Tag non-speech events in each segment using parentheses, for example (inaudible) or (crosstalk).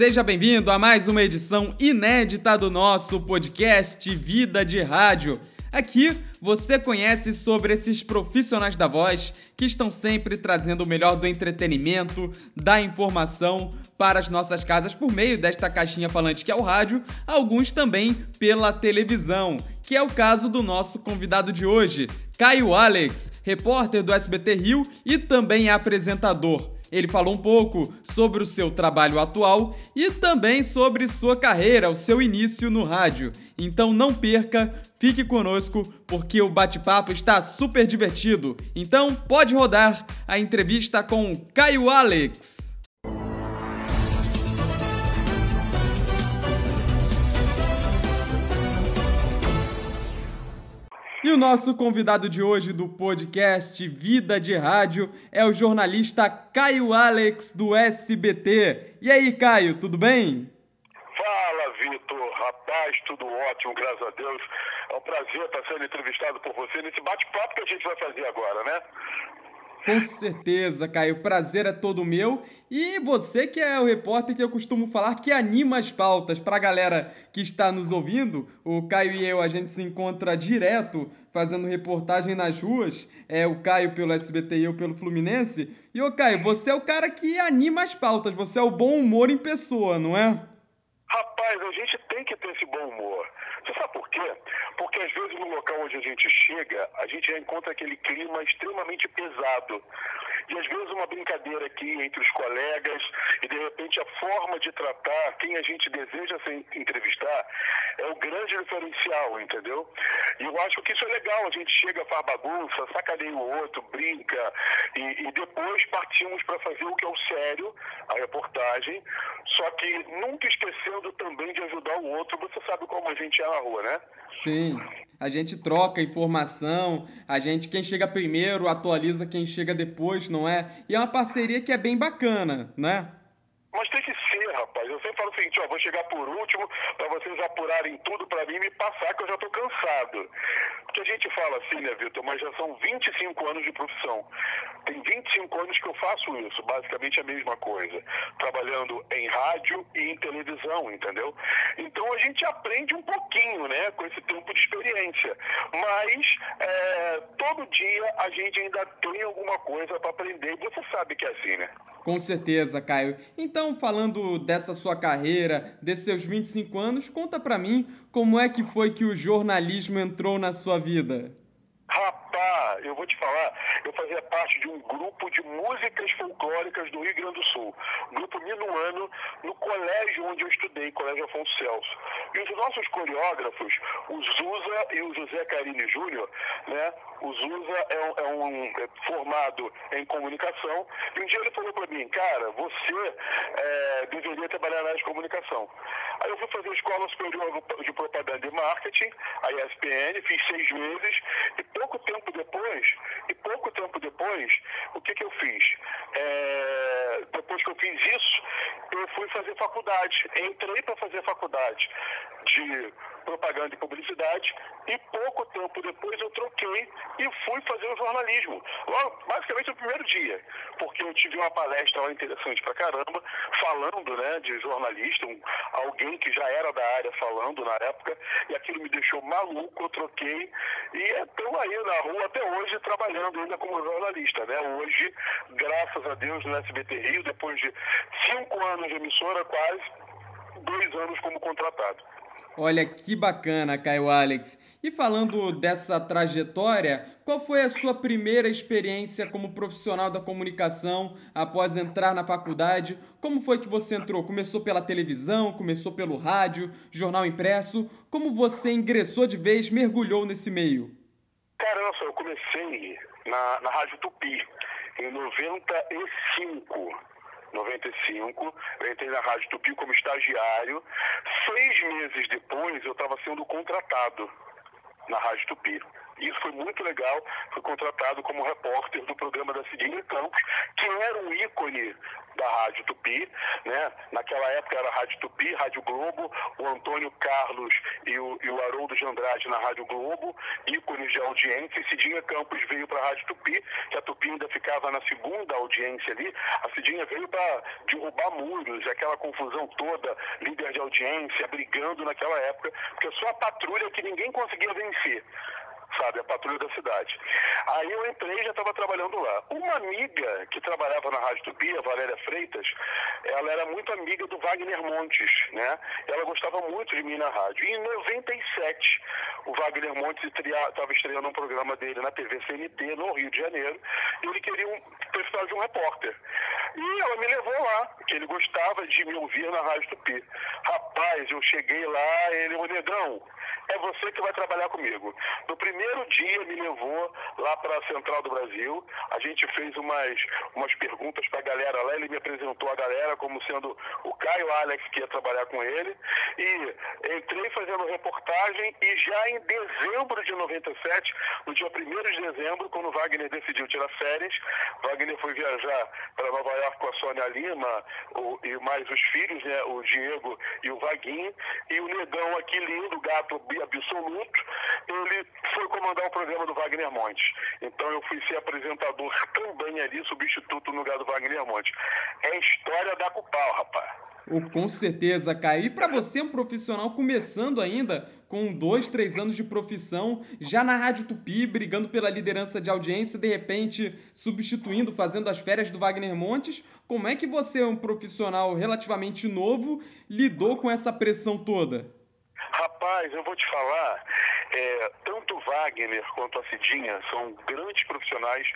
Seja bem-vindo a mais uma edição inédita do nosso podcast Vida de Rádio. Aqui você conhece sobre esses profissionais da voz que estão sempre trazendo o melhor do entretenimento, da informação para as nossas casas por meio desta caixinha falante que é o rádio, alguns também pela televisão, que é o caso do nosso convidado de hoje, Caio Alex, repórter do SBT Rio e também apresentador. Ele falou um pouco sobre o seu trabalho atual e também sobre sua carreira, o seu início no rádio. Então não perca, fique conosco porque o bate-papo está super divertido. Então pode rodar a entrevista com Caio Alex. E o nosso convidado de hoje do podcast Vida de Rádio é o jornalista Caio Alex do SBT. E aí, Caio, tudo bem? Fala, Vitor. Rapaz, tudo ótimo, graças a Deus. É um prazer estar sendo entrevistado por você nesse bate-papo que a gente vai fazer agora, né? Com certeza, Caio. Prazer é todo meu. E você que é o repórter que eu costumo falar que anima as pautas. Para a galera que está nos ouvindo, o Caio e eu, a gente se encontra direto fazendo reportagem nas ruas. É o Caio pelo SBT e eu pelo Fluminense. E, ô Caio, você é o cara que anima as pautas. Você é o bom humor em pessoa, não é? Rapaz, a gente tem que ter esse bom humor. Você sabe por quê? Porque às vezes no local onde a gente chega, a gente já encontra aquele clima extremamente pesado. E às vezes uma brincadeira aqui entre os colegas e de repente a forma de tratar quem a gente deseja se entrevistar é o grande diferencial, entendeu? E eu acho que isso é legal. A gente chega, faz bagunça, sacaneia o outro, brinca e, e depois partimos para fazer o que é o sério, a reportagem, só que nunca esquecendo também de ajudar o outro. Você sabe como a gente é na rua, né? Sim. A gente troca informação, a gente, quem chega primeiro, atualiza quem chega depois, não é? E é uma parceria que é bem bacana, né? Mas tem que ser, rapaz. Eu sempre falo o seguinte, vou chegar por último para vocês apurarem tudo para mim e me passar que eu já estou cansado. Porque a gente fala assim, né, Vitor, mas já são 25 anos de profissão. Tem 25 anos que eu faço isso, basicamente a mesma coisa. Trabalhando em rádio e em televisão, entendeu? Então a gente aprende um pouquinho, né, com esse tempo de experiência. Mas é, todo dia a gente ainda tem alguma coisa para aprender. Você sabe que é assim, né? Com certeza, Caio. Então, falando dessa sua carreira, desses seus 25 anos, conta pra mim como é que foi que o jornalismo entrou na sua vida. Rapaz, eu vou te falar, eu fazia parte de um grupo de músicas folclóricas do Rio Grande do Sul, grupo minuano, no colégio onde eu estudei, Colégio Afonso Celso. E os nossos coreógrafos, o Zuza e o José Carini Júnior, né, o Zuza é um, é um é formado em comunicação. E um dia ele falou para mim, cara, você é, deveria trabalhar na área de comunicação. Aí eu fui fazer a Escola Superior de Propaganda e Marketing, a ESPN, fiz seis meses. E pouco tempo depois, e pouco tempo depois, o que, que eu fiz? É, depois que eu fiz isso, eu fui fazer faculdade. Entrei para fazer faculdade de propaganda e publicidade e pouco tempo depois eu troquei e fui fazer o jornalismo. Logo, basicamente no primeiro dia, porque eu tive uma palestra interessante pra caramba, falando né, de jornalista, um, alguém que já era da área falando na época, e aquilo me deixou maluco, eu troquei e estou aí na rua até hoje trabalhando ainda como jornalista. Né? Hoje, graças a Deus, no SBT Rio, depois de cinco anos de emissora, quase dois anos como contratado. Olha que bacana, Caio Alex. E falando dessa trajetória, qual foi a sua primeira experiência como profissional da comunicação após entrar na faculdade? Como foi que você entrou? Começou pela televisão, começou pelo rádio, jornal impresso? Como você ingressou de vez, mergulhou nesse meio? Cara, nossa, eu comecei na, na Rádio Tupi em 95. 95, eu entrei na Rádio Tupi como estagiário. Seis meses depois, eu estava sendo contratado na Rádio Tupi. Isso foi muito legal. Fui contratado como repórter do programa da Cidinha Campos, que era um ícone da Rádio Tupi, né? Naquela época era Rádio Tupi, Rádio Globo, o Antônio Carlos e o, e o Haroldo de Andrade na Rádio Globo, ícones de audiência, e Cidinha Campos veio para a Rádio Tupi, que a Tupi ainda ficava na segunda audiência ali, a Cidinha veio para derrubar muros, aquela confusão toda, líder de audiência, brigando naquela época, porque só a patrulha que ninguém conseguia vencer sabe, a patrulha da cidade. Aí eu entrei e já estava trabalhando lá. Uma amiga que trabalhava na Rádio Tupi, a Valéria Freitas, ela era muito amiga do Wagner Montes, né? Ela gostava muito de mim na rádio. E em 97, o Wagner Montes estava estreando um programa dele na TV CNT, no Rio de Janeiro, e ele queria um, precisava de um repórter. E ela me levou lá, porque ele gostava de me ouvir na Rádio Tupi. Rapaz, eu cheguei lá, ele, o negão, é você que vai trabalhar comigo. No primeiro dia me levou lá para a Central do Brasil, a gente fez umas, umas perguntas para a galera lá, ele me apresentou a galera como sendo o Caio Alex que ia trabalhar com ele, e entrei fazendo reportagem e já em dezembro de 97, no dia 1 de dezembro, quando Wagner decidiu tirar férias, Wagner foi viajar para Nova York com a Sônia Lima o, e mais os filhos, né, o Diego e o Vaguinho, e o Negão aqui lindo, gato absoluto, ele foi comandar o programa do Wagner Montes. Então eu fui ser apresentador também ali, substituto no lugar do Wagner Montes. É história da Cupal, rapaz. Oh, com certeza, Caio. E para você, um profissional começando ainda, com dois, três anos de profissão, já na Rádio Tupi, brigando pela liderança de audiência, de repente substituindo, fazendo as férias do Wagner Montes, como é que você, um profissional relativamente novo, lidou com essa pressão toda? Rapaz, eu vou te falar, é, tanto Wagner quanto a Cidinha são grandes profissionais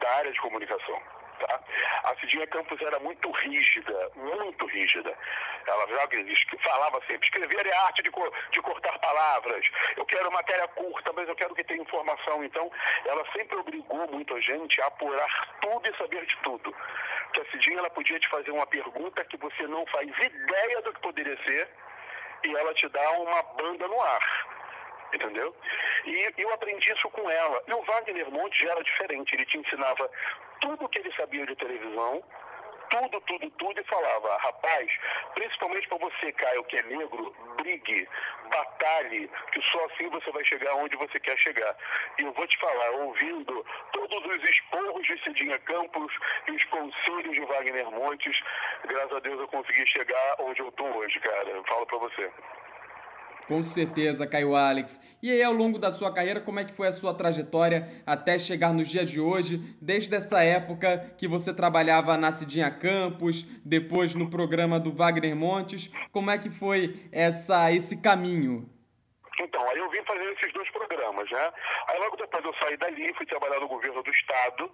da área de comunicação. Tá? A Cidinha Campos era muito rígida, muito rígida. Ela falava sempre, escrever é arte de, de cortar palavras, eu quero matéria curta, mas eu quero que tenha informação. Então, ela sempre obrigou muito a gente a apurar tudo e saber de tudo. Que a Cidinha ela podia te fazer uma pergunta que você não faz ideia do que poderia ser, e ela te dá uma banda no ar. Entendeu? E eu aprendi isso com ela. E o Wagner Monte já era diferente. Ele te ensinava tudo o que ele sabia de televisão, tudo, tudo, tudo e falava, rapaz, principalmente para você, Caio, que é negro, brigue, batalhe, que só assim você vai chegar onde você quer chegar. E eu vou te falar, ouvindo todos os esporros de Cidinha Campos e os conselhos de Wagner Montes, graças a Deus eu consegui chegar onde eu tô hoje, cara. Falo para você. Com certeza, Caio Alex. E aí, ao longo da sua carreira, como é que foi a sua trajetória até chegar nos dias de hoje, desde essa época que você trabalhava na Cidinha Campos, depois no programa do Wagner Montes, como é que foi essa, esse caminho? Então, aí eu vim fazer esses dois programas, né? Aí logo depois eu saí dali, fui trabalhar no governo do Estado,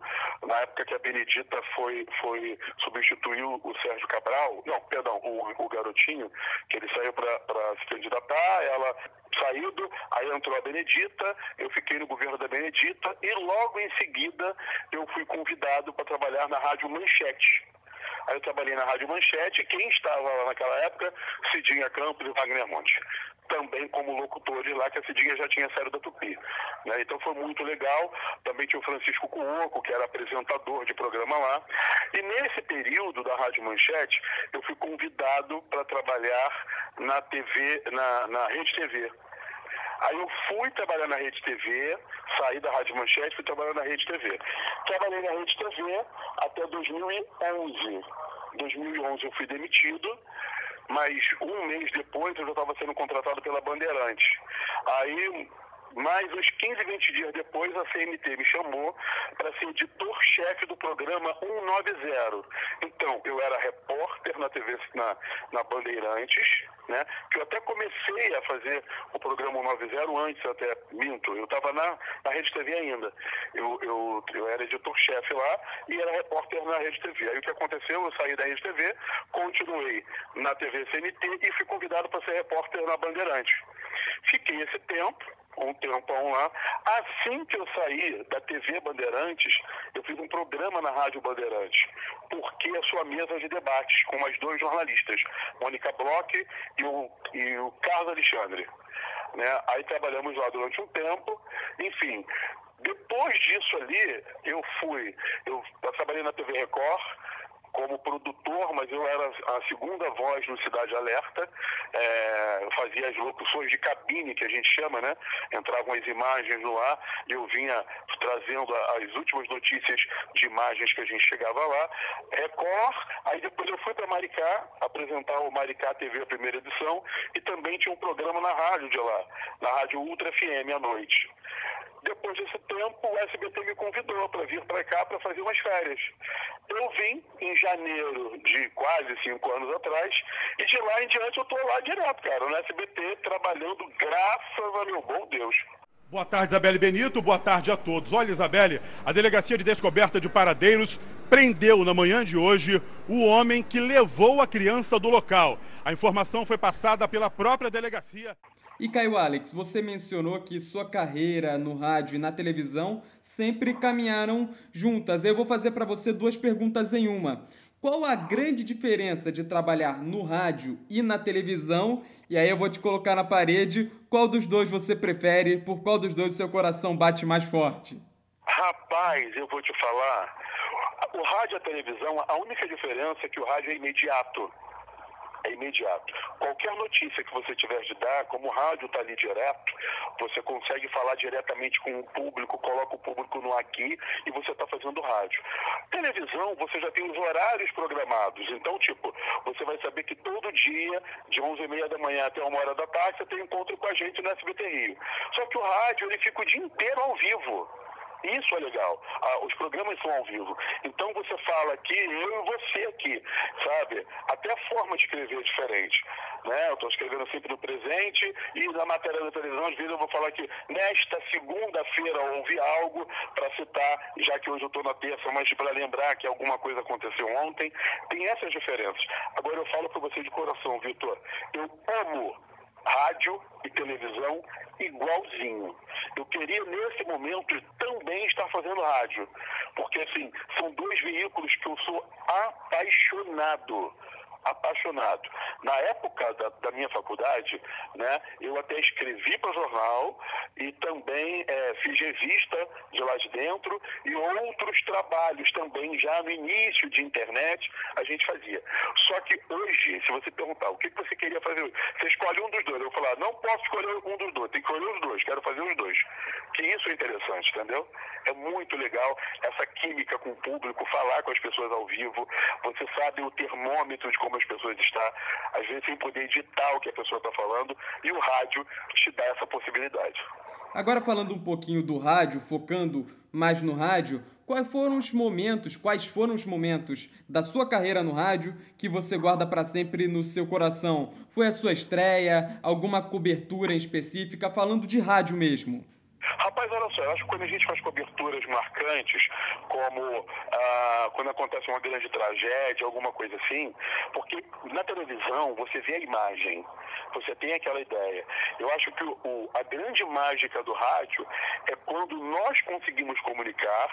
na época que a Benedita foi, foi substituiu o Sérgio Cabral, não, perdão, o, o garotinho, que ele saiu para se candidatar, ela saído, aí entrou a Benedita, eu fiquei no governo da Benedita e logo em seguida eu fui convidado para trabalhar na Rádio Manchete. Aí eu trabalhei na Rádio Manchete, quem estava lá naquela época, Cidinha Campos e Wagner Monte também como locutores lá, que a Cidinha já tinha saído da Tupi. Né? Então foi muito legal. Também tinha o Francisco Cuoco, que era apresentador de programa lá. E nesse período da Rádio Manchete, eu fui convidado para trabalhar na TV, na, na Rede TV. Aí eu fui trabalhar na Rede TV, saí da Rádio Manchete, fui trabalhar na Rede TV. Trabalhei na Rede TV até 2011. 2011 eu fui demitido mas um mês depois eu já estava sendo contratado pela Bandeirante. Aí mais uns 15, 20 dias depois, a CNT me chamou para ser editor-chefe do programa 190. Então, eu era repórter na TV, na, na Bandeirantes, né? Que eu até comecei a fazer o programa 190 antes, até minto. Eu estava na, na Rede TV ainda. Eu, eu, eu era editor-chefe lá e era repórter na Rede TV. Aí o que aconteceu? Eu saí da Rede TV, continuei na TV CNT e fui convidado para ser repórter na Bandeirantes. Fiquei esse tempo, um tempão lá. Assim que eu saí da TV Bandeirantes, eu fiz um programa na Rádio Bandeirantes, porque a sua mesa de debates com mais dois jornalistas, Mônica Bloch e o, e o Carlos Alexandre. Né? Aí trabalhamos lá durante um tempo, enfim. Depois disso ali, eu fui, eu, trabalhei na TV Record, como produtor, mas eu era a segunda voz no Cidade Alerta, é, fazia as locuções de cabine, que a gente chama, né? Entravam as imagens no ar e eu vinha trazendo as últimas notícias de imagens que a gente chegava lá. Record, aí depois eu fui para Maricá, apresentar o Maricá TV, a primeira edição, e também tinha um programa na rádio de lá, na Rádio Ultra FM à noite. Depois desse tempo, o SBT me convidou para vir para cá para fazer umas férias. Eu vim em janeiro de quase cinco anos atrás e de lá em diante eu estou lá direto, cara, no SBT, trabalhando graças a meu bom Deus. Boa tarde, Isabelle Benito. Boa tarde a todos. Olha, Isabelle, a Delegacia de Descoberta de Paradeiros prendeu na manhã de hoje o homem que levou a criança do local. A informação foi passada pela própria delegacia. E Caio Alex, você mencionou que sua carreira no rádio e na televisão sempre caminharam juntas. Eu vou fazer para você duas perguntas em uma. Qual a grande diferença de trabalhar no rádio e na televisão? E aí eu vou te colocar na parede. Qual dos dois você prefere? Por qual dos dois seu coração bate mais forte? Rapaz, eu vou te falar. O rádio e a televisão, a única diferença é que o rádio é imediato é imediato. Qualquer notícia que você tiver de dar, como o rádio está ali direto, você consegue falar diretamente com o público, coloca o público no aqui e você está fazendo rádio. Televisão, você já tem os horários programados. Então, tipo, você vai saber que todo dia, de 11h30 da manhã até 1 hora da tarde, você tem encontro com a gente no SBT Rio. Só que o rádio, ele fica o dia inteiro ao vivo. Isso é legal. Ah, os programas são ao vivo. Então você fala aqui, eu e você aqui, sabe? Até a forma de escrever é diferente. Né? Eu estou escrevendo sempre no presente e na matéria da televisão, às vezes eu vou falar que nesta segunda-feira houve algo para citar, já que hoje eu estou na terça, mas para lembrar que alguma coisa aconteceu ontem. Tem essas diferenças. Agora eu falo para você de coração, Vitor. Eu amo rádio e televisão igualzinho. Eu queria, nesse momento, também estar fazendo rádio. Porque, assim, são dois veículos que eu sou apaixonado apaixonado. Na época da, da minha faculdade, né, eu até escrevi para o jornal e também é, fiz revista de lá de dentro e outros trabalhos também, já no início de internet, a gente fazia. Só que hoje, se você perguntar o que você queria fazer, você escolhe um dos dois. Eu vou falar, não posso escolher um dos dois, tem que escolher os dois, quero fazer os dois. Que isso é interessante, entendeu? É muito legal essa química com o público, falar com as pessoas ao vivo. Você sabe o termômetro de como as pessoas estão, às vezes sem poder editar o que a pessoa está falando, e o rádio te dá essa possibilidade. Agora falando um pouquinho do rádio, focando mais no rádio, quais foram os momentos, quais foram os momentos da sua carreira no rádio que você guarda para sempre no seu coração? Foi a sua estreia, alguma cobertura em específica, falando de rádio mesmo? Rapaz, olha só, eu acho que quando a gente faz coberturas marcantes, como ah, quando acontece uma grande tragédia, alguma coisa assim, porque na televisão você vê a imagem, você tem aquela ideia. Eu acho que o, a grande mágica do rádio é quando nós conseguimos comunicar,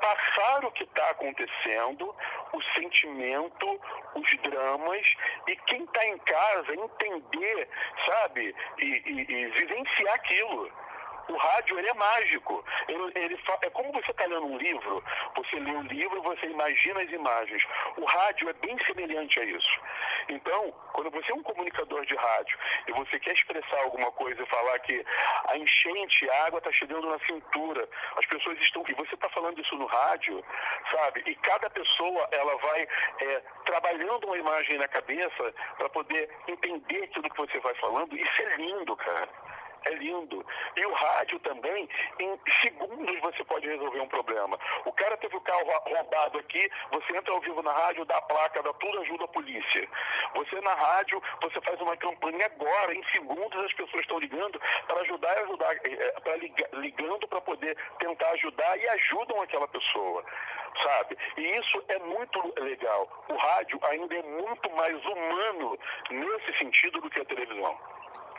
passar o que está acontecendo, o sentimento, os dramas, e quem está em casa entender, sabe, e, e, e vivenciar aquilo o rádio ele é mágico. Ele, ele é como você está lendo um livro, você lê um livro, você imagina as imagens. O rádio é bem semelhante a isso. Então, quando você é um comunicador de rádio e você quer expressar alguma coisa e falar que a enchente, a água está chegando na cintura, as pessoas estão. E você está falando isso no rádio, sabe? E cada pessoa ela vai é, trabalhando uma imagem na cabeça para poder entender aquilo que você vai falando. Isso é lindo, cara é lindo. E o rádio também, em segundos você pode resolver um problema. O cara teve o carro roubado aqui, você entra ao vivo na rádio, dá a placa, dá tudo, ajuda a polícia. Você na rádio, você faz uma campanha agora, em segundos as pessoas estão ligando para ajudar e ajudar, eh, para ligando para poder tentar ajudar e ajudam aquela pessoa, sabe? E isso é muito legal. O rádio ainda é muito mais humano nesse sentido do que a televisão.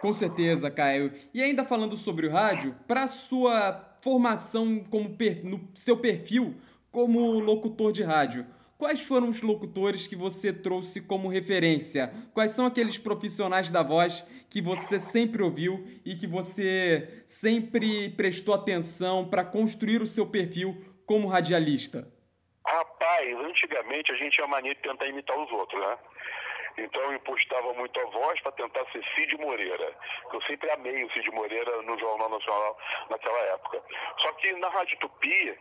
Com certeza, Caio. E ainda falando sobre o rádio, para sua formação como per... no seu perfil como locutor de rádio, quais foram os locutores que você trouxe como referência? Quais são aqueles profissionais da voz que você sempre ouviu e que você sempre prestou atenção para construir o seu perfil como radialista? Rapaz, antigamente a gente tinha mania de tentar imitar os outros, né? Então eu impostava muito a voz para tentar ser Cid Moreira. Eu sempre amei o Cid Moreira no Jornal Nacional naquela época. Só que na Rádio Tupi,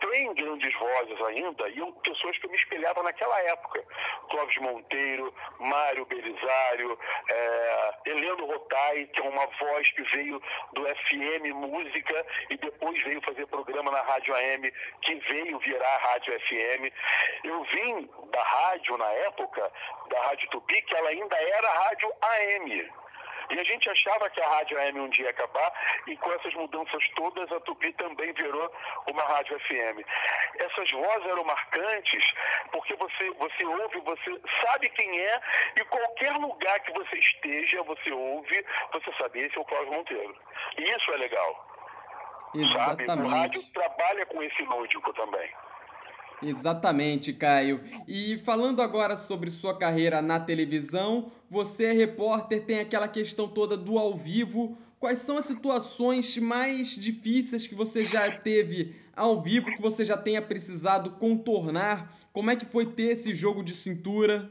tem grandes vozes ainda e pessoas que eu me espelhava naquela época. Clóvis Monteiro, Mário Belisário, é, Heleno Rotai, que é uma voz que veio do FM Música e depois veio fazer programa na Rádio AM, que veio virar Rádio FM. Eu vim da rádio na época, da Rádio Tupi, que ela ainda era Rádio AM. E a gente achava que a Rádio AM um dia ia acabar, e com essas mudanças todas, a Tupi também virou uma Rádio FM. Essas vozes eram marcantes porque você, você ouve, você sabe quem é, e qualquer lugar que você esteja, você ouve, você sabe, esse é o Cláudio Monteiro. E isso é legal. Exatamente. Sabe? O rádio trabalha com esse lúdico também. Exatamente, Caio. E falando agora sobre sua carreira na televisão, você é repórter, tem aquela questão toda do ao vivo. Quais são as situações mais difíceis que você já teve ao vivo, que você já tenha precisado contornar? Como é que foi ter esse jogo de cintura?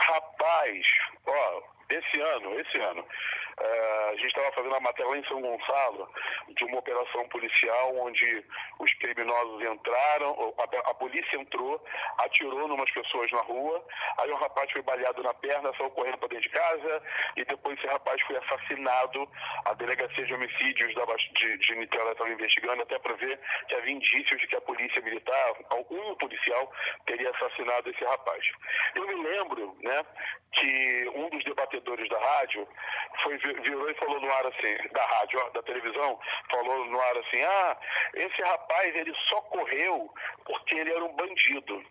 Rapaz, ó, esse ano, esse ano, a gente estava fazendo uma matéria lá em São Gonçalo de uma operação policial onde os criminosos entraram, a, a polícia entrou, atirou numas pessoas na rua, aí um rapaz foi baleado na perna, saiu correndo para dentro de casa e depois esse rapaz foi assassinado. A delegacia de homicídios da, de, de Niterói estava investigando até para ver que havia indícios de que a polícia militar, algum policial, teria assassinado esse rapaz. Eu me lembro, né, que um dos debatedores da rádio foi, virou e falou no ar assim, da rádio, da televisão, falou no ar assim, ah, esse rapaz ele só correu porque ele era um bandido.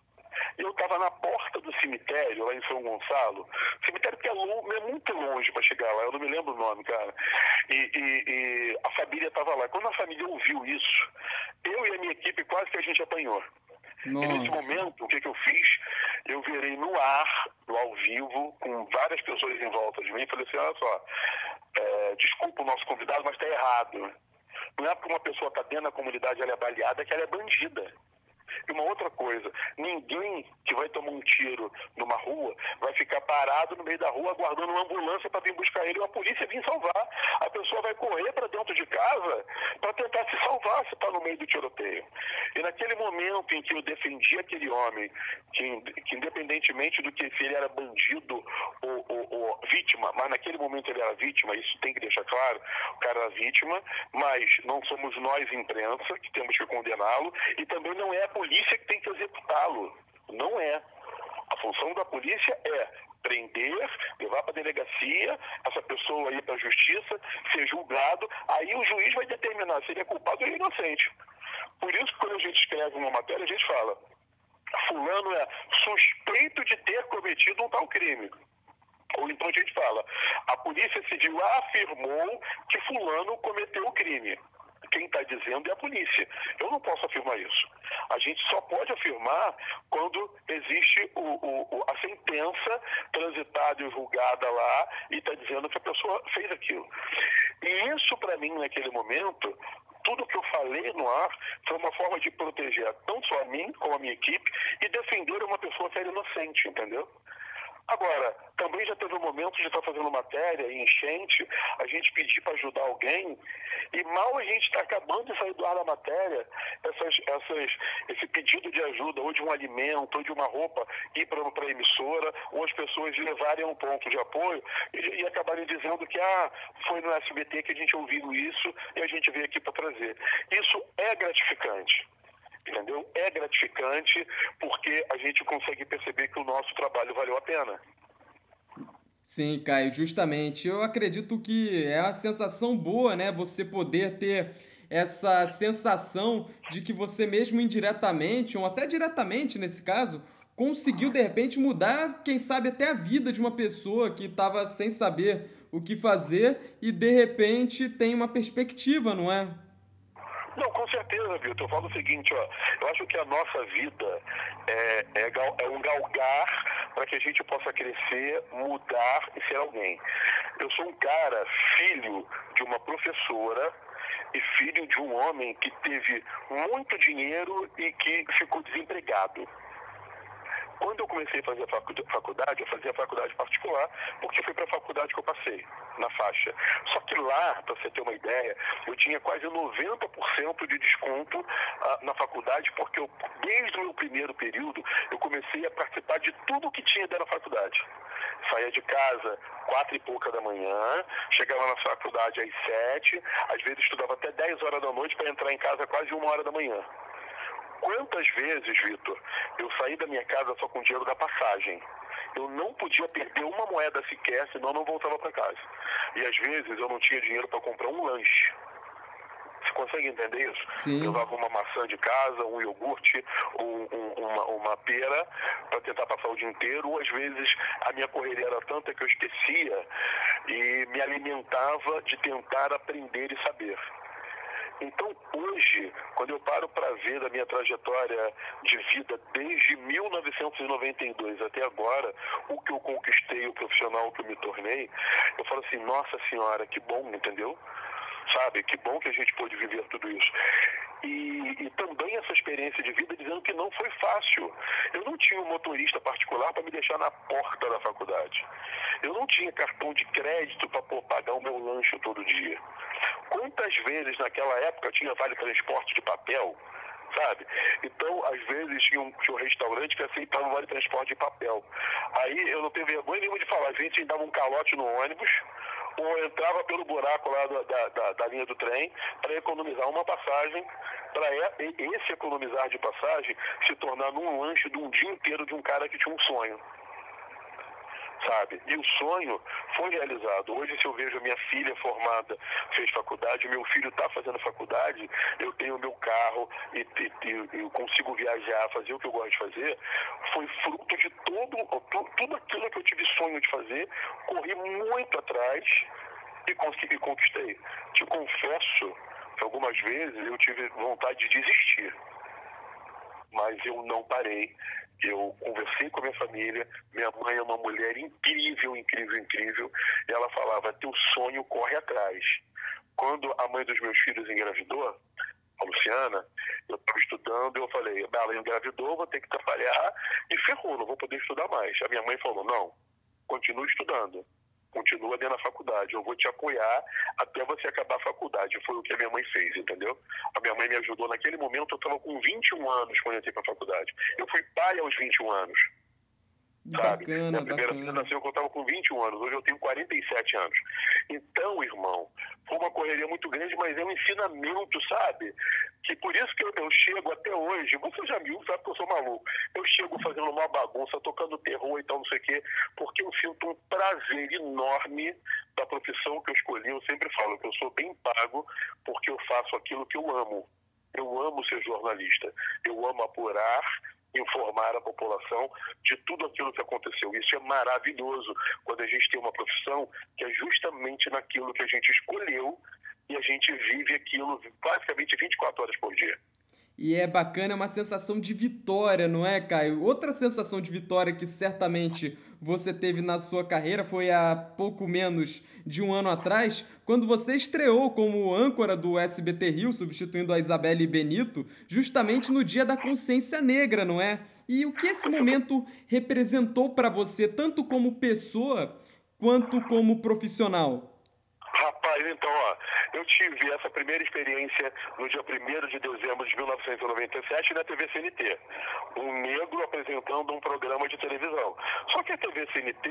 Eu estava na porta do cemitério, lá em São Gonçalo, cemitério que é, longe, é muito longe para chegar lá, eu não me lembro o nome, cara. E, e, e a família estava lá. Quando a família ouviu isso, eu e a minha equipe quase que a gente apanhou. Nossa. E nesse momento, o que, que eu fiz? Eu virei no ar, no ao vivo, com várias pessoas em volta de mim, e falei assim, olha só, é, desculpa o nosso convidado, mas está errado. Não é porque uma pessoa está dentro da comunidade ela é baleada que ela é bandida. E uma outra coisa, ninguém que vai tomar um tiro numa rua vai ficar parado no meio da rua aguardando uma ambulância para vir buscar ele ou a polícia vir salvar. A pessoa vai correr para dentro de casa para tentar se salvar se está no meio do tiroteio. E naquele momento em que eu defendi aquele homem, que, que independentemente do que se ele era bandido ou, mas naquele momento ele era vítima, isso tem que deixar claro, o cara era vítima, mas não somos nós, imprensa, que temos que condená-lo, e também não é a polícia que tem que executá-lo. Não é. A função da polícia é prender, levar para a delegacia, essa pessoa ir para a justiça, ser julgado, aí o juiz vai determinar se ele é culpado ou inocente. Por isso que quando a gente escreve uma matéria, a gente fala, fulano é suspeito de ter cometido um tal crime. Ou então a gente fala, a polícia civil afirmou que fulano cometeu o crime quem está dizendo é a polícia. Eu não posso afirmar isso. A gente só pode afirmar quando existe o, o, a sentença transitada e julgada lá e está dizendo que a pessoa fez aquilo. E isso, para mim, naquele momento, tudo que eu falei no ar foi uma forma de proteger tanto a mim como a minha equipe e defender uma pessoa que era inocente, entendeu? Agora, também já teve um momento de estar fazendo matéria, enchente, a gente pedir para ajudar alguém, e mal a gente está acabando de sair do ar da matéria, essas, essas, esse pedido de ajuda, ou de um alimento, ou de uma roupa, ir para a emissora, ou as pessoas levarem um ponto de apoio e, e acabarem dizendo que ah, foi no SBT que a gente ouviu isso e a gente veio aqui para trazer. Isso é gratificante entendeu? É gratificante porque a gente consegue perceber que o nosso trabalho valeu a pena. Sim, Caio, justamente. Eu acredito que é uma sensação boa, né? Você poder ter essa sensação de que você mesmo indiretamente, ou até diretamente nesse caso, conseguiu de repente mudar, quem sabe até a vida de uma pessoa que estava sem saber o que fazer e de repente tem uma perspectiva, não é? Não, com certeza, Vitor. Eu falo o seguinte, ó, eu acho que a nossa vida é, é, é um galgar para que a gente possa crescer, mudar e ser alguém. Eu sou um cara, filho de uma professora e filho de um homem que teve muito dinheiro e que ficou desempregado. Quando eu comecei a fazer a faculdade, eu fazia faculdade particular, porque foi para a faculdade que eu passei, na faixa. Só que lá, para você ter uma ideia, eu tinha quase 90% de desconto uh, na faculdade, porque eu, desde o meu primeiro período, eu comecei a participar de tudo que tinha da faculdade. Saía de casa quatro e pouca da manhã, chegava na faculdade às sete, às vezes estudava até 10 horas da noite para entrar em casa quase uma hora da manhã. Quantas vezes, Vitor, eu saí da minha casa só com o dinheiro da passagem? Eu não podia perder uma moeda sequer, senão eu não voltava para casa. E às vezes eu não tinha dinheiro para comprar um lanche. Você consegue entender isso? Sim. Eu levava uma maçã de casa, um iogurte, um, um, uma, uma pera para tentar passar o dia inteiro. Ou às vezes a minha correria era tanta que eu esquecia e me alimentava de tentar aprender e saber. Então, hoje, quando eu paro para ver da minha trajetória de vida desde 1992 até agora, o que eu conquistei, o profissional que eu me tornei, eu falo assim: nossa senhora, que bom, entendeu? Sabe? Que bom que a gente pôde viver tudo isso. E, e, também essa experiência de vida dizendo que não foi fácil. Eu não tinha um motorista particular para me deixar na porta da faculdade. Eu não tinha cartão de crédito para pagar o meu lanche todo dia. Quantas vezes naquela época tinha vale transporte de papel? sabe? Então, às vezes, tinha um, tinha um restaurante que aceitava vale transporte de papel. Aí eu não tenho vergonha nenhuma de falar, a gente dava um calote no ônibus, ou entrava pelo buraco lá da, da, da linha do trem para economizar uma passagem, para esse economizar de passagem se tornar num lanche de um dia inteiro de um cara que tinha um sonho sabe? E o sonho foi realizado. Hoje, se eu vejo a minha filha formada, fez faculdade, meu filho está fazendo faculdade, eu tenho meu carro e, e, eu consigo viajar, fazer o que eu gosto de fazer, foi fruto de todo, tudo aquilo que eu tive sonho de fazer, corri muito atrás e consegui, conquistei. Te confesso que algumas vezes eu tive vontade de desistir, mas eu não parei eu conversei com a minha família, minha mãe é uma mulher incrível, incrível, incrível, e ela falava, teu sonho corre atrás. Quando a mãe dos meus filhos engravidou, a Luciana, eu estava estudando, eu falei, ela engravidou, vou ter que trabalhar, e ferrou, não vou poder estudar mais. A minha mãe falou, não, continue estudando continua dentro da faculdade, eu vou te apoiar até você acabar a faculdade. Foi o que a minha mãe fez, entendeu? A minha mãe me ajudou. Naquele momento eu estava com 21 anos quando eu entrei para a faculdade. Eu fui pai aos 21 anos. Sabe? Bacana, Minha primeira bacana. filha nasceu quando eu estava com 21 anos, hoje eu tenho 47 anos. Então, irmão, foi uma correria muito grande, mas é um ensinamento, sabe? Que por isso que eu, eu chego até hoje, você já viu, sabe que eu sou maluco. Eu chego fazendo uma bagunça, tocando terror e tal, não sei o quê, porque eu sinto um prazer enorme da profissão que eu escolhi. Eu sempre falo que eu sou bem pago porque eu faço aquilo que eu amo. Eu amo ser jornalista. Eu amo apurar informar a população de tudo aquilo que aconteceu. Isso é maravilhoso quando a gente tem uma profissão que é justamente naquilo que a gente escolheu e a gente vive aquilo basicamente 24 horas por dia. E é bacana, é uma sensação de vitória, não é, Caio? Outra sensação de vitória que certamente você teve na sua carreira foi há pouco menos de um ano atrás, quando você estreou como âncora do SBT Rio, substituindo a Isabelle Benito, justamente no Dia da Consciência Negra, não é? E o que esse momento representou para você, tanto como pessoa quanto como profissional? Rapaz, então, ó, eu tive essa primeira experiência no dia 1 de dezembro de 1997 na TV CNT. Um negro apresentando um programa de televisão. Só que a TV CNT,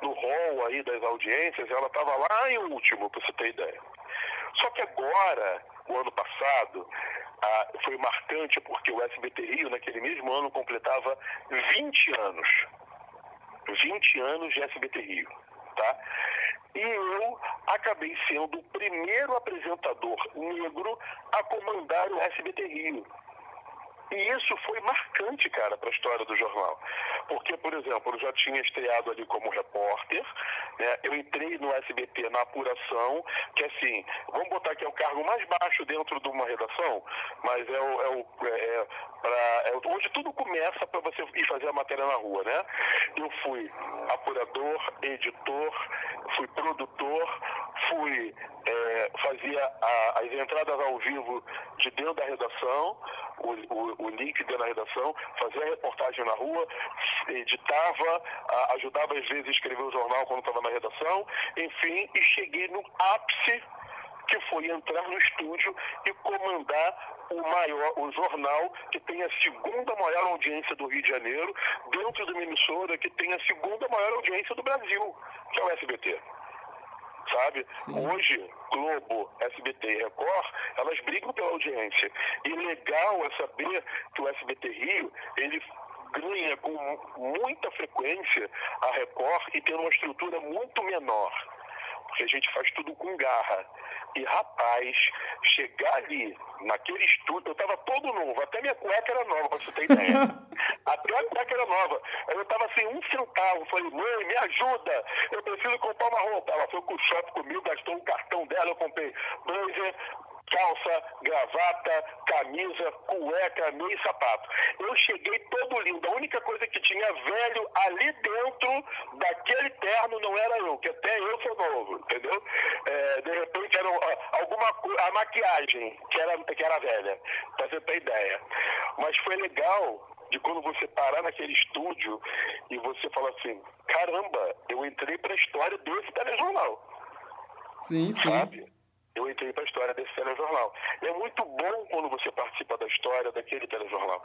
no hall aí das audiências, ela estava lá em último, para você ter ideia. Só que agora, o ano passado, ah, foi marcante porque o SBT Rio, naquele mesmo ano, completava 20 anos. 20 anos de SBT Rio. Tá? E eu acabei sendo o primeiro apresentador negro a comandar o SBT Rio. E isso foi marcante, cara, para a história do jornal. Porque, por exemplo, eu já tinha estreado ali como repórter, né? eu entrei no SBT na apuração, que assim, vamos botar que é o cargo mais baixo dentro de uma redação, mas é o. É o é, pra, é onde tudo começa para você ir fazer a matéria na rua, né? Eu fui apurador, editor, fui produtor, fui é, fazia a, as entradas ao vivo de dentro da redação, o, o, o, link da redação, fazia a reportagem na rua, editava, ajudava às vezes a escrever o jornal quando estava na redação, enfim, e cheguei no ápice que foi entrar no estúdio e comandar o maior, o jornal que tem a segunda maior audiência do Rio de Janeiro, dentro de uma emissora que tem a segunda maior audiência do Brasil, que é o SBT. Sabe? Sim. Hoje, Globo, SBT e Record, elas brigam pela audiência. E legal é saber que o SBT Rio, ele ganha com muita frequência a Record e tem uma estrutura muito menor. Porque a gente faz tudo com garra. E, rapaz, chegar ali, naquele estúdio, eu tava todo novo, até minha cueca era nova, pra você ter ideia. (laughs) até a cueca era nova. Eu tava sem um centavo. Falei, mãe, me ajuda, eu preciso comprar uma roupa. Ela foi com o shopping comigo, gastou um cartão dela, eu comprei blazer, calça, gravata, camisa, cueca, meia e sapato. Eu cheguei todo lindo. A única coisa que tinha velho ali dentro daquele terno não era eu, que até eu sou novo, entendeu? É, de repente era alguma a maquiagem que era, que era velha, pra você ter ideia. Mas foi legal de quando você parar naquele estúdio e você fala assim, caramba, eu entrei para a história desse telejornal. Sim, sim. Sabe? Eu entrei para a história desse telejornal. É muito bom quando você participa da história daquele telejornal.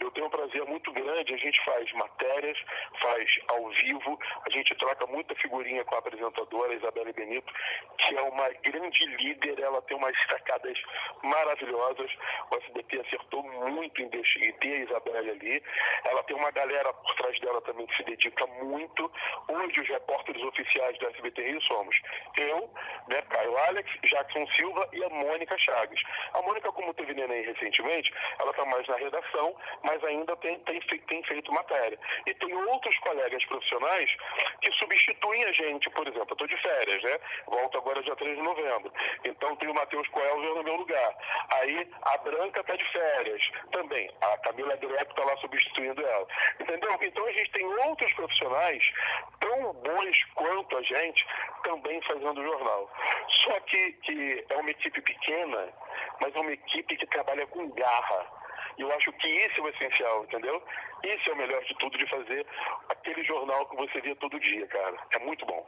Eu tenho um prazer muito grande, a gente faz matérias, faz ao vivo, a gente troca muita figurinha com a apresentadora Isabelle Benito, que é uma grande líder, ela tem umas sacadas maravilhosas. O SBT acertou muito em ter a Isabelle ali. Ela tem uma galera por trás dela também que se dedica muito. Hoje, os repórteres oficiais do SBT Rio somos eu, né, Caio Alex, Jacques Edson Silva e a Mônica Chagas. A Mônica, como teve neném recentemente, ela está mais na redação, mas ainda tem, tem, tem feito matéria. E tem outros colegas profissionais que substituem a gente, por exemplo, eu estou de férias, né? Volto agora dia 3 de novembro. Então tem o Matheus Coelho no meu lugar. Aí a Branca está de férias também. A Camila Greco está lá substituindo ela. Entendeu? Então a gente tem outros profissionais tão bons quanto a gente também fazendo jornal. Só que, que é uma equipe pequena, mas é uma equipe que trabalha com garra. E eu acho que isso é o essencial, entendeu? Isso é o melhor de tudo de fazer aquele jornal que você vê todo dia, cara. É muito bom.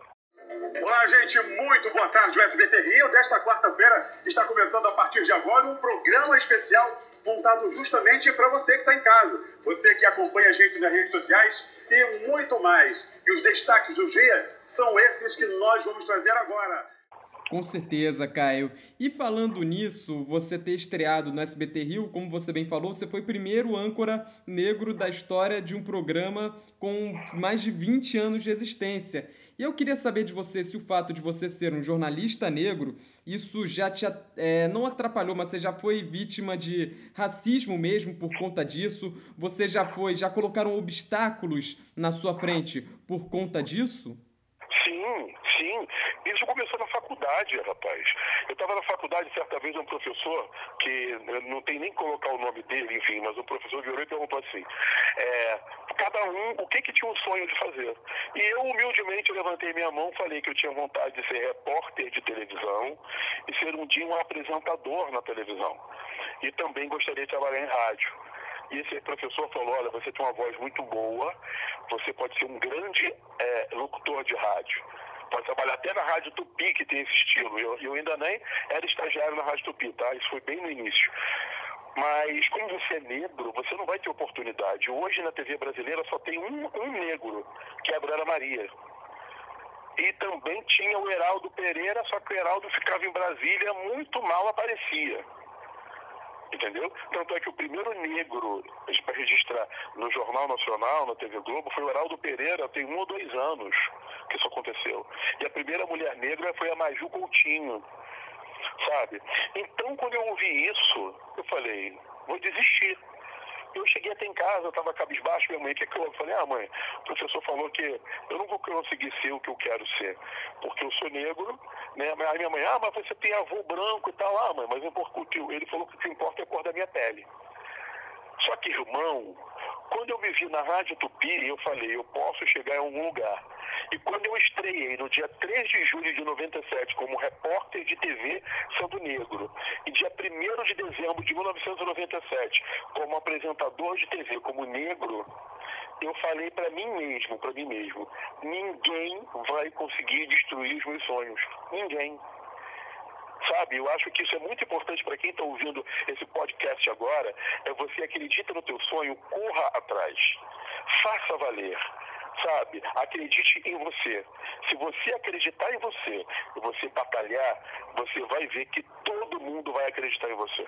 Olá, gente, muito boa tarde. O SBT Rio, desta quarta-feira, está começando a partir de agora um programa especial montado justamente para você que está em casa, você que acompanha a gente nas redes sociais e muito mais. E os destaques do dia são esses que nós vamos trazer agora. Com certeza, Caio. E falando nisso, você ter estreado no SBT Rio, como você bem falou, você foi o primeiro âncora negro da história de um programa com mais de 20 anos de existência. E eu queria saber de você se o fato de você ser um jornalista negro, isso já te é, não atrapalhou, mas você já foi vítima de racismo mesmo por conta disso? Você já foi, já colocaram obstáculos na sua frente por conta disso? Sim, sim. Isso começou na faculdade, rapaz. Eu estava na faculdade certa vez, um professor, que não tem nem colocar o nome dele, enfim, mas o professor virou e perguntou assim: é, cada um, o que que tinha um sonho de fazer? E eu, humildemente, levantei minha mão, falei que eu tinha vontade de ser repórter de televisão e ser um dia um apresentador na televisão. E também gostaria de trabalhar em rádio. E esse professor falou: olha, você tem uma voz muito boa, você pode ser um grande é, locutor de rádio. Pode trabalhar até na Rádio Tupi, que tem esse estilo. Eu, eu ainda nem era estagiário na Rádio Tupi, tá? Isso foi bem no início. Mas como você é negro, você não vai ter oportunidade. Hoje na TV brasileira só tem um, um negro, que é a Brana Maria. E também tinha o Heraldo Pereira, só que o Heraldo ficava em Brasília, muito mal aparecia entendeu? Tanto é que o primeiro negro para registrar no Jornal Nacional, na TV Globo, foi o Heraldo Pereira, tem um ou dois anos que isso aconteceu. E a primeira mulher negra foi a Maju Coutinho, sabe? Então, quando eu ouvi isso, eu falei, vou desistir. Eu cheguei até em casa, eu estava cabisbaixo, minha mãe, o que, que eu falei? Ah, mãe, o professor falou que eu não vou conseguir ser o que eu quero ser, porque eu sou negro, né? Aí minha mãe, ah, mas você tem avô branco e tal, ah, mãe, mas ele falou que o que importa é a cor da minha pele. Só que, irmão, quando eu me vi na Rádio Tupi, eu falei, eu posso chegar em algum lugar. E quando eu estreiei no dia 3 de julho de 97 como repórter de TV sendo negro, e dia 1 de dezembro de 1997 como apresentador de TV como negro, eu falei para mim mesmo, para mim mesmo, ninguém vai conseguir destruir os meus sonhos. Ninguém. Sabe, eu acho que isso é muito importante para quem está ouvindo esse podcast agora, é você acredita no teu sonho, corra atrás. Faça valer sabe? Acredite em você. Se você acreditar em você você batalhar, você vai ver que todo mundo vai acreditar em você.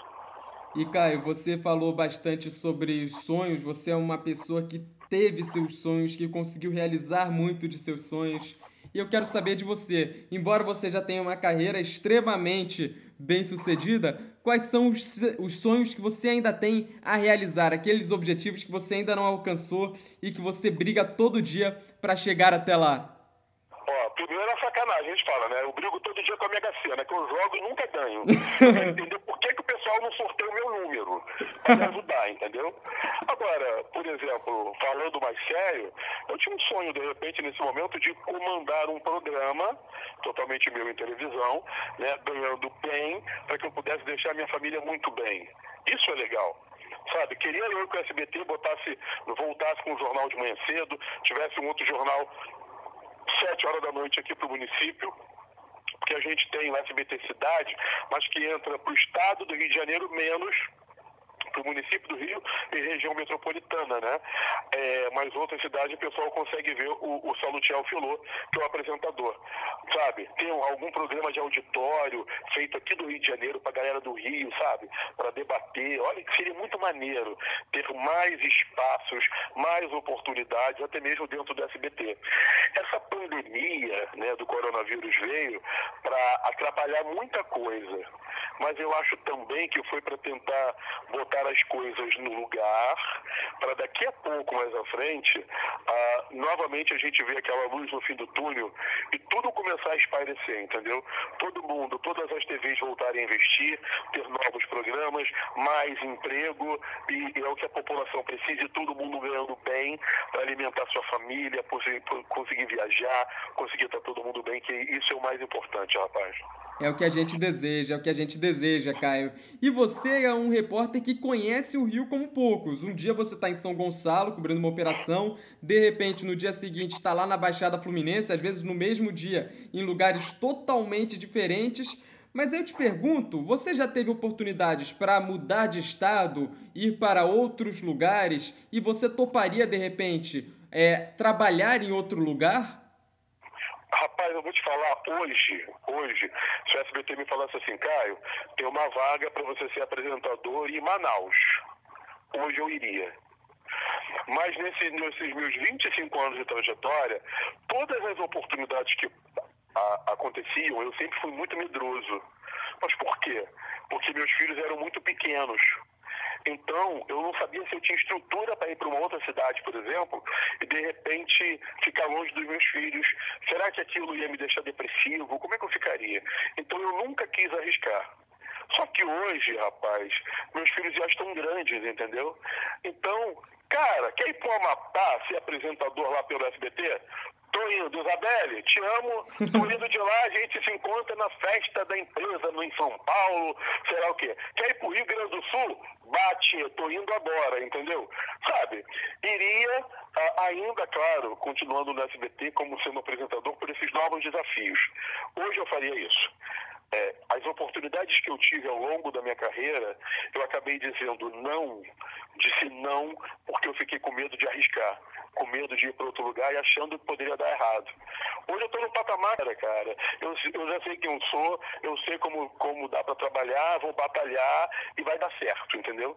E Caio, você falou bastante sobre sonhos. Você é uma pessoa que teve seus sonhos, que conseguiu realizar muito de seus sonhos. E eu quero saber de você, embora você já tenha uma carreira extremamente bem sucedida, quais são os, os sonhos que você ainda tem a realizar, aqueles objetivos que você ainda não alcançou e que você briga todo dia para chegar até lá? Primeiro é sacanagem, a gente fala, né? Eu brigo todo dia com a Mega Sena, que eu jogo e nunca ganho. (laughs) entendeu? Por que, que o pessoal não sorteia o meu número? Pra me ajudar, entendeu? Agora, por exemplo, falando mais sério, eu tinha um sonho, de repente, nesse momento, de comandar um programa totalmente meu em televisão, né? Ganhando bem, para que eu pudesse deixar minha família muito bem. Isso é legal sabe? Queria eu que o SBT botasse, voltasse com o jornal de manhã cedo, tivesse um outro jornal sete horas da noite aqui para o município, que a gente tem o SBT Cidade, mas que entra para o estado do Rio de Janeiro menos para o município do Rio e região metropolitana, né? É, mas outras cidades o pessoal consegue ver o, o Salutiel Filô, que é o apresentador, sabe? Tem algum programa de auditório feito aqui do Rio de Janeiro para a galera do Rio, sabe? Para debater. Olha seria muito maneiro ter mais espaços, mais oportunidades, até mesmo dentro do SBT. Essa pandemia né, do coronavírus veio para atrapalhar muita coisa, mas eu acho também que foi para tentar botar as coisas no lugar, para daqui a pouco mais à frente, ah, novamente a gente ver aquela luz no fim do túnel e tudo começar a espairecer, entendeu? Todo mundo, todas as TVs voltarem a investir, ter novos programas, mais emprego e, e é o que a população precisa e todo mundo ganhando bem para alimentar sua família, conseguir viajar, conseguir estar todo mundo bem, que isso é o mais importante, rapaz. É o que a gente deseja, é o que a gente deseja, Caio. E você é um repórter que conhece o Rio como poucos. Um dia você está em São Gonçalo cobrindo uma operação, de repente no dia seguinte está lá na Baixada Fluminense, às vezes no mesmo dia, em lugares totalmente diferentes. Mas eu te pergunto, você já teve oportunidades para mudar de estado, ir para outros lugares e você toparia de repente é, trabalhar em outro lugar? Rapaz, eu vou te falar, hoje, hoje, se o SBT me falasse assim, Caio, tem uma vaga para você ser apresentador em Manaus. Hoje eu iria. Mas nesse, nesses meus 25 anos de trajetória, todas as oportunidades que a, aconteciam, eu sempre fui muito medroso. Mas por quê? Porque meus filhos eram muito pequenos. Então, eu não sabia se eu tinha estrutura para ir para uma outra cidade, por exemplo, e de repente ficar longe dos meus filhos. Será que aquilo ia me deixar depressivo? Como é que eu ficaria? Então, eu nunca quis arriscar. Só que hoje, rapaz, meus filhos já estão grandes, entendeu? Então, cara, quer ir para o Amapá ser apresentador lá pelo SBT? Tô indo, Isabelle, te amo. Tô indo de lá, a gente se encontra na festa da empresa no, em São Paulo, sei lá o quê. Quer ir pro Rio Grande do Sul? Bate, tô indo agora, entendeu? Sabe? Iria ainda, claro, continuando no SBT como sendo apresentador por esses novos desafios. Hoje eu faria isso. É, as oportunidades que eu tive ao longo da minha carreira, eu acabei dizendo não, disse não, porque eu fiquei com medo de arriscar, com medo de ir para outro lugar e achando que poderia dar errado. Hoje eu estou no patamar, cara. Eu, eu já sei quem eu sou, eu sei como, como dá para trabalhar, vou batalhar e vai dar certo, entendeu?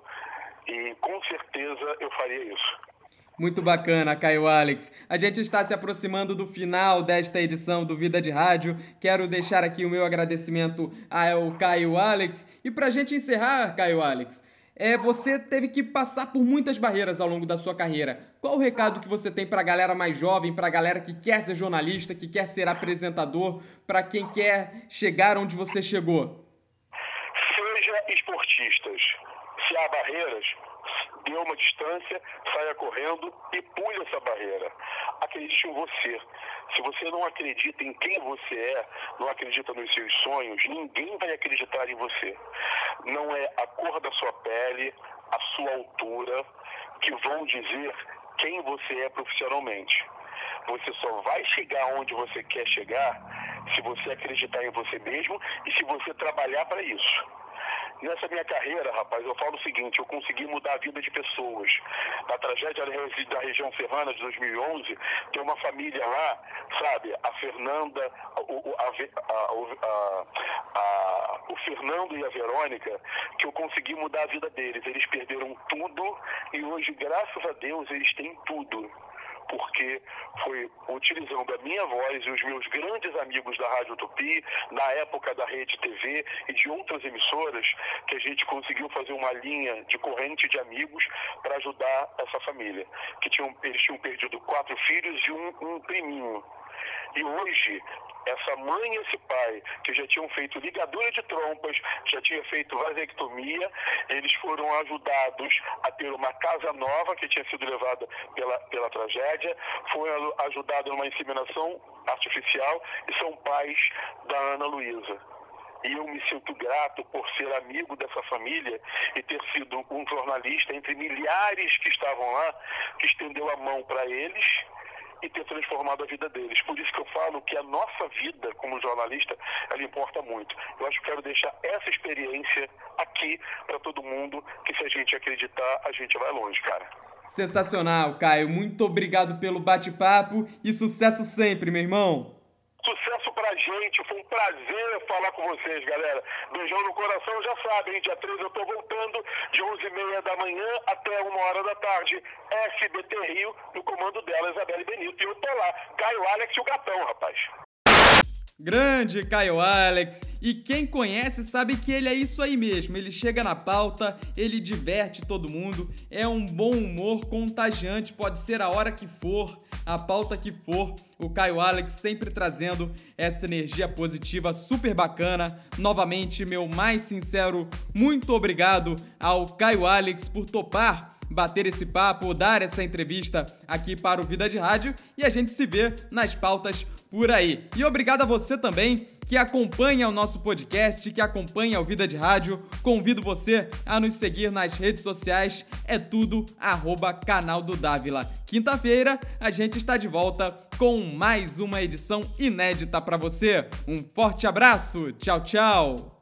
E com certeza eu faria isso. Muito bacana, Caio Alex. A gente está se aproximando do final desta edição do Vida de Rádio. Quero deixar aqui o meu agradecimento ao Caio Alex. E para a gente encerrar, Caio Alex, é, você teve que passar por muitas barreiras ao longo da sua carreira. Qual o recado que você tem para a galera mais jovem, para a galera que quer ser jornalista, que quer ser apresentador, para quem quer chegar onde você chegou? Seja esportistas. Se há barreiras, dê uma distância, saia correndo e pule essa barreira. Acredite em você. Se você não acredita em quem você é, não acredita nos seus sonhos, ninguém vai acreditar em você. Não é a cor da sua pele, a sua altura, que vão dizer quem você é profissionalmente. Você só vai chegar onde você quer chegar se você acreditar em você mesmo e se você trabalhar para isso. Nessa minha carreira, rapaz, eu falo o seguinte: eu consegui mudar a vida de pessoas. Na tragédia da região serrana de 2011, tem uma família lá, sabe? A Fernanda, o, a, a, o Fernando e a Verônica, que eu consegui mudar a vida deles. Eles perderam tudo e hoje, graças a Deus, eles têm tudo porque foi utilizando a minha voz e os meus grandes amigos da Rádio Tupi, na época da Rede TV e de outras emissoras, que a gente conseguiu fazer uma linha de corrente de amigos para ajudar essa família, que tinham, eles tinham perdido quatro filhos e um, um priminho. E hoje essa mãe e esse pai, que já tinham feito ligadura de trompas, já tinha feito vasectomia, eles foram ajudados a ter uma casa nova que tinha sido levada pela, pela tragédia, foram ajudados numa inseminação artificial e são pais da Ana Luísa. E eu me sinto grato por ser amigo dessa família e ter sido um jornalista entre milhares que estavam lá, que estendeu a mão para eles e ter transformado a vida deles. Por isso que eu falo que a nossa vida como jornalista, ela importa muito. Eu acho que quero deixar essa experiência aqui para todo mundo, que se a gente acreditar, a gente vai longe, cara. Sensacional, Caio. Muito obrigado pelo bate-papo e sucesso sempre, meu irmão. Sucesso gente, foi um prazer falar com vocês, galera. Beijão no coração, já sabem, dia 13 eu tô voltando, de 11h30 da manhã até 1 hora da tarde, SBT Rio, no comando dela, Isabelle Benito. E eu tô lá, Caio Alex e o Gatão, rapaz. Grande Caio Alex! E quem conhece sabe que ele é isso aí mesmo. Ele chega na pauta, ele diverte todo mundo, é um bom humor contagiante, pode ser a hora que for, a pauta que for. O Caio Alex sempre trazendo essa energia positiva super bacana. Novamente, meu mais sincero muito obrigado ao Caio Alex por topar bater esse papo, dar essa entrevista aqui para o Vida de Rádio e a gente se vê nas pautas por aí. E obrigado a você também que acompanha o nosso podcast, que acompanha o Vida de Rádio. Convido você a nos seguir nas redes sociais, é tudo arroba canal do Dávila. Quinta-feira a gente está de volta com mais uma edição inédita para você. Um forte abraço, tchau, tchau!